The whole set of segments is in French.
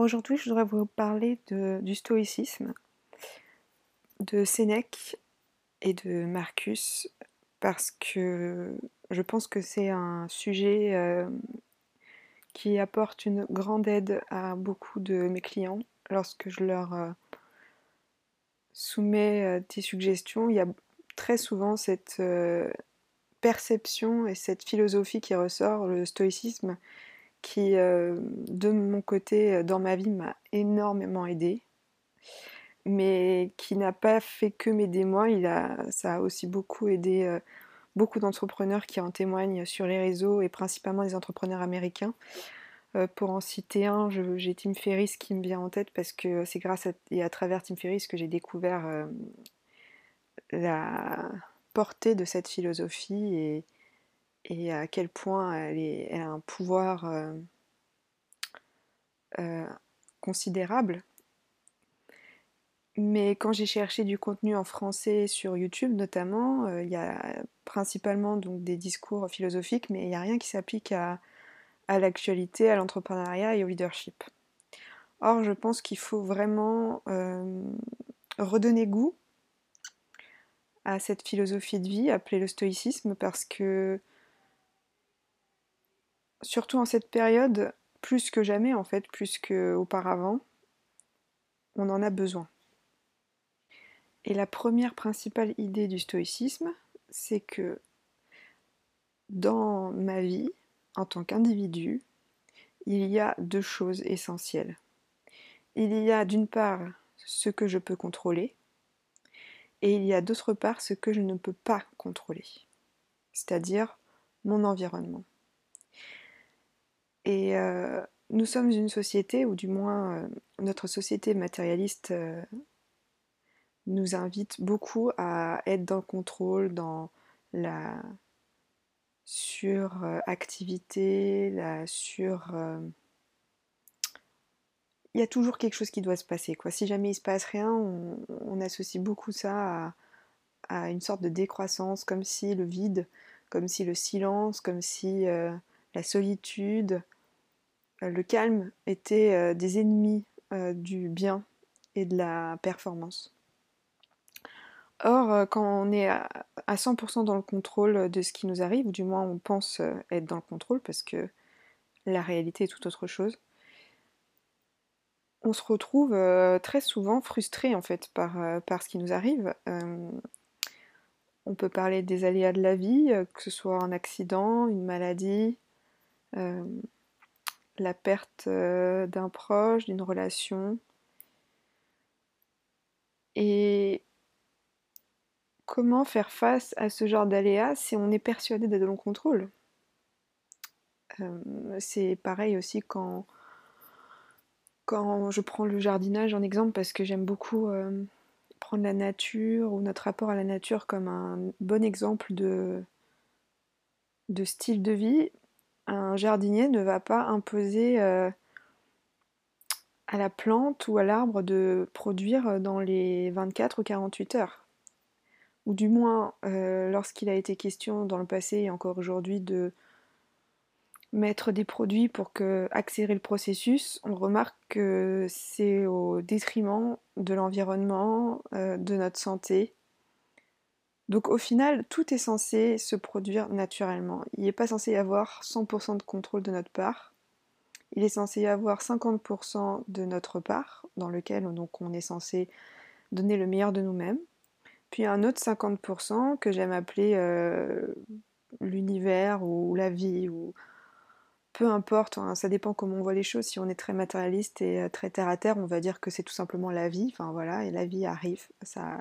Aujourd'hui, je voudrais vous parler du stoïcisme, de Sénèque et de Marcus, parce que je pense que c'est un sujet euh, qui apporte une grande aide à beaucoup de mes clients lorsque je leur euh, soumets euh, des suggestions. Il y a très souvent cette perception et cette philosophie qui ressort, le stoïcisme, qui, de mon côté, dans ma vie, m'a énormément aidé mais qui n'a pas fait que m'aider moi, il a, ça a aussi beaucoup aidé euh, beaucoup d'entrepreneurs qui en témoignent sur les réseaux et principalement des entrepreneurs américains. Euh, pour en citer un, j'ai Tim Ferriss qui me vient en tête parce que c'est grâce à, et à travers Tim Ferriss que j'ai découvert euh, la portée de cette philosophie et, et à quel point elle, a un pouvoir considérable mais quand j'ai cherché du contenu en français sur YouTube notamment, euh, il y a principalement donc des discours philosophiques, mais il n'y a rien qui s'applique à, l'actualité, à l'entrepreneuriat et au leadership. Or, je pense qu'il faut vraiment euh, redonner goût à cette philosophie de vie appelée le stoïcisme parce que, surtout en cette période, plus que jamais en fait, plus qu'auparavant, on en a besoin. Et la première principale idée du stoïcisme, c'est que dans ma vie, en tant qu'individu, il y a deux choses essentielles. Il y a d'une part ce que je peux contrôler, et il y a d'autre part ce que je ne peux pas contrôler, c'est-à-dire mon environnement. Et euh, nous sommes une société, ou du moins euh, notre société matérialiste euh, nous invite beaucoup à être dans le contrôle, dans la suractivité, la sur... Il y a toujours quelque chose qui doit se passer. Si jamais il se passe rien, on, associe beaucoup ça à, une sorte de décroissance, comme si le vide, comme si le silence, comme si la solitude, le calme étaient des ennemis du bien et de la performance. Or, euh, quand on est à 100% dans le contrôle de ce qui nous arrive, ou du moins on pense euh, être dans le contrôle parce que la réalité est tout autre chose, on se retrouve euh, très souvent frustré en fait par ce qui nous arrive. on peut parler des aléas de la vie, que ce soit un accident, une maladie, la perte d'un proche, d'une relation. Et comment faire face à ce genre d'aléas si on est persuadé d'être dans le contrôle? Euh, C'est pareil aussi quand, je prends le jardinage en exemple parce que j'aime beaucoup euh, prendre la nature ou notre rapport à la nature comme un bon exemple de style de vie. Un jardinier ne va pas imposer euh, à la plante ou à l'arbre de produire dans les 24 ou 48 heures ou du moins euh, lorsqu'il a été question dans le passé et encore aujourd'hui de mettre des produits pour que, accélérer le processus, on remarque que c'est au détriment de l'environnement, euh, de notre santé. Donc au final, tout est censé se produire naturellement. Il n'est pas censé y avoir 100% de contrôle de notre part. Il est censé y avoir 50% de notre part, dans lequel donc, on est censé donner le meilleur de nous-mêmes. Puis un autre 50% que j'aime appeler euh, l'univers ou la vie, ou peu importe, ça dépend comment on voit les choses. Si on est très matérialiste et euh, très terre à terre, on va dire que c'est tout simplement la vie. Enfin voilà, et la vie arrive.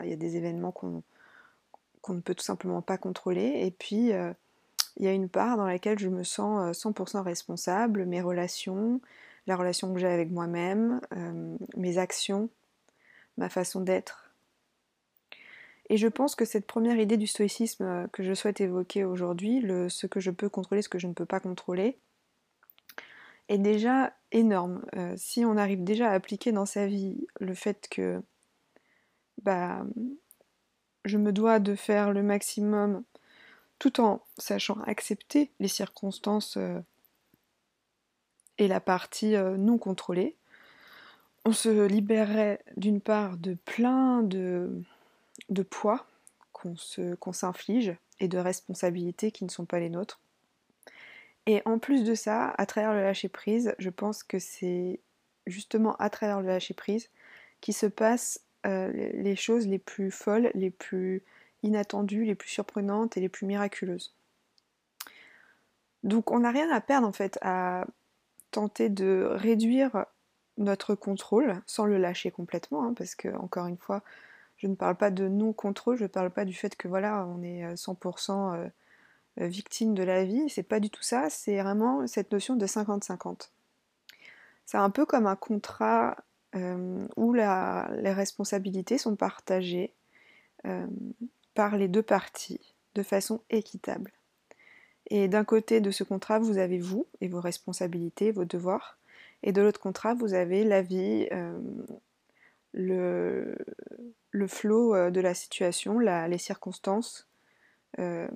Il y a des événements qu'on ne peut tout simplement pas contrôler. Et puis euh, il y a une part dans laquelle je me sens 100% responsable, mes relations, la relation que j'ai avec moi-même, mes actions, ma façon d'être, et je pense que cette première idée du stoïcisme euh, que je souhaite évoquer aujourd'hui, ce que je peux contrôler, ce que je ne peux pas contrôler, est déjà énorme. Euh, si on arrive déjà à appliquer dans sa vie le fait que bah, je me dois de faire le maximum tout en sachant accepter les circonstances euh, et la partie non contrôlée, on se libérerait d'une part de plein de, poids qu'on s'inflige et de responsabilités qui ne sont pas les nôtres. Et en plus de ça, à travers le lâcher prise, je pense que c'est justement à travers le lâcher prise qui se passent euh, les choses les plus folles, les plus inattendues, les plus surprenantes et les plus miraculeuses. Donc on n'a rien à perdre en fait à tenter de réduire notre contrôle sans le lâcher complètement, hein, parce que encore une fois, je ne parle pas de non-contrôle, je ne parle pas du fait que voilà, on est 100% euh, euh, victime de la vie, c'est pas du tout ça, c'est vraiment cette notion de 50-50. C'est un peu comme un contrat euh, où les responsabilités sont partagées par les deux parties de façon équitable. Et d'un côté de ce contrat, vous avez vous et vos responsabilités, vos devoirs. Et de l'autre contrat, vous avez la vie, euh, le, le flot euh, de la situation, les circonstances, euh,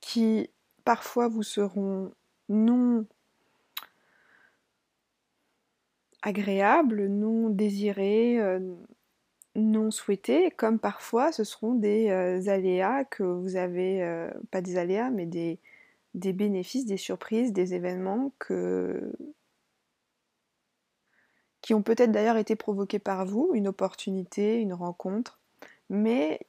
qui parfois vous seront non agréables, non désirées, non souhaités, comme parfois ce seront des aléas que vous avez, pas des aléas, mais des, des bénéfices, des surprises, des événements qui ont peut-être d'ailleurs été provoqués par vous, une opportunité, une rencontre, mais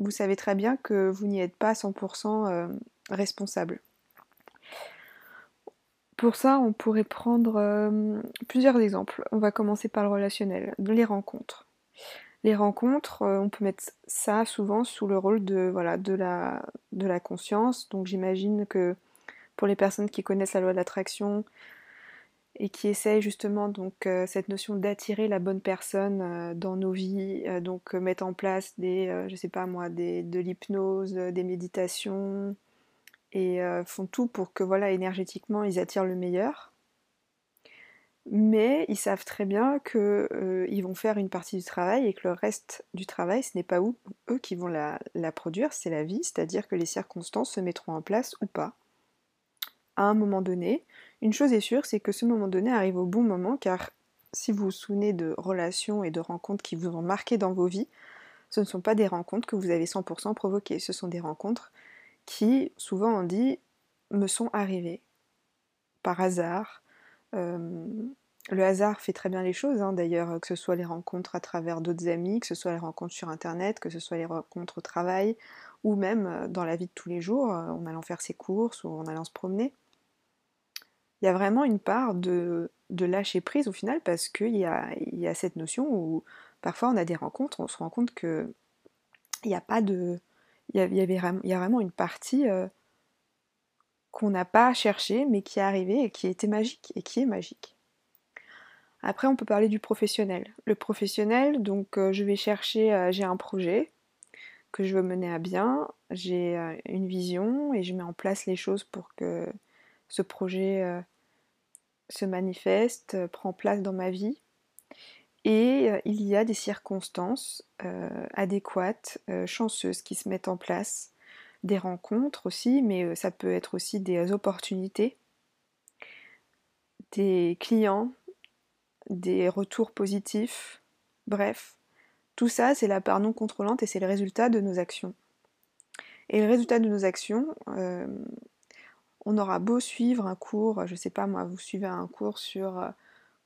vous savez très bien que vous n'y êtes pas 100% euh, responsable. Pour ça, on pourrait prendre euh, plusieurs exemples. On va commencer par le relationnel, les rencontres les rencontres, euh, on peut mettre ça souvent sous le rôle de, voilà, de, la, de la conscience. Donc j'imagine que pour les personnes qui connaissent la loi de l'attraction et qui essayent justement donc euh, cette notion d'attirer la bonne personne dans nos vies, donc mettre en place des, je sais pas moi, des, de l'hypnose, des méditations et font tout pour que voilà énergétiquement ils attirent le meilleur mais ils savent très bien qu'ils euh, vont faire une partie du travail et que le reste du travail, ce n'est pas eux qui vont la, produire, c'est la vie, c'est-à-dire que les circonstances se mettront en place ou pas. À un moment donné, une chose est sûre, c'est que ce moment donné arrive au bon moment, car si vous vous souvenez de relations et de rencontres qui vous ont marqué dans vos vies, ce ne sont pas des rencontres que vous avez 100% provoquées, ce sont des rencontres qui, souvent on dit, me sont arrivées par hasard, euh, le hasard fait très bien les choses, hein, d'ailleurs, que ce soit les rencontres à travers d'autres amis, que ce soit les rencontres sur Internet, que ce soit les rencontres au travail, ou même euh, dans la vie de tous les jours, euh, en allant faire ses courses ou en allant se promener. Il y a vraiment une part de, lâcher prise au final parce qu'il y a, y a cette notion où parfois on a des rencontres, on se rend compte que il n'y a pas de. Il y, a vraiment une partie qu'on n'a pas cherché mais qui est arrivé et qui était magique et qui est magique. Après, on peut parler du professionnel. Le professionnel, donc euh, je vais chercher, euh, j'ai un projet que je veux mener à bien, j'ai euh, une vision et je mets en place les choses pour que ce projet se manifeste, prend place dans ma vie. Et il y a des circonstances adéquates, chanceuses qui se mettent en place des rencontres aussi, mais euh, ça peut être aussi des opportunités, des clients, des retours positifs, bref. Tout ça, c'est la part non contrôlante et c'est le résultat de nos actions. Et le résultat de nos actions, euh, on aura beau suivre un cours, je sais pas moi, vous suivez un cours sur euh,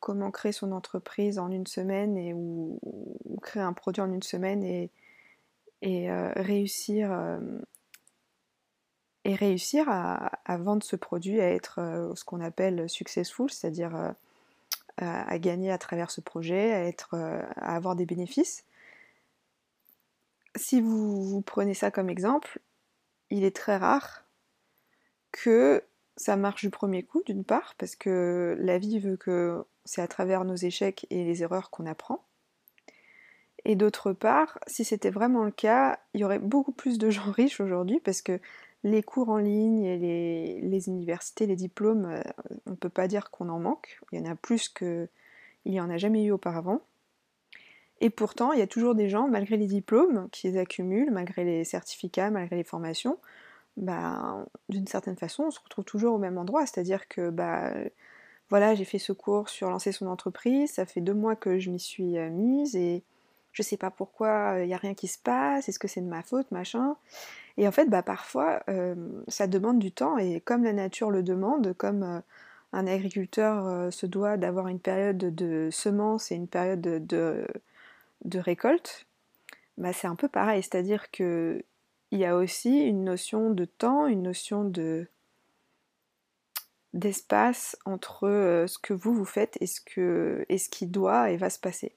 comment créer son entreprise en une semaine et ou, créer un produit en une semaine et, et réussir réussir à, vendre ce produit, à être euh, ce qu'on appelle successful, c'est-à-dire euh, à, gagner à travers ce projet, à, euh, avoir des bénéfices. Si vous prenez ça comme exemple, il est très rare que ça marche du premier coup, d'une part, parce que la vie veut que c'est à travers nos échecs et les erreurs qu'on apprend. Et d'autre part, si c'était vraiment le cas, il y aurait beaucoup plus de gens riches aujourd'hui parce que les cours en ligne et les, universités, les diplômes, euh, on ne peut pas dire qu'on en manque. Il y en a plus qu'il n'y en a jamais eu auparavant. Et pourtant, il y a toujours des gens, malgré les diplômes, qui les accumulent, malgré les certificats, malgré les formations, bah, d'une certaine façon, on se retrouve toujours au même endroit. C'est-à-dire que bah, voilà, j'ai fait ce cours sur lancer son entreprise, ça fait deux mois que je m'y suis mise et je sais pas pourquoi il n'y a rien qui se passe, est-ce que c'est de ma faute, machin. Et en fait, bah, parfois, ça demande du temps et comme la nature le demande, comme un agriculteur se doit d'avoir une période de semence et une période de, de récolte, c'est un peu pareil, c'est-à-dire que il y a aussi une notion de temps, une notion de d'espace entre euh, ce que vous vous faites et ce, que, et ce qui doit et va se passer.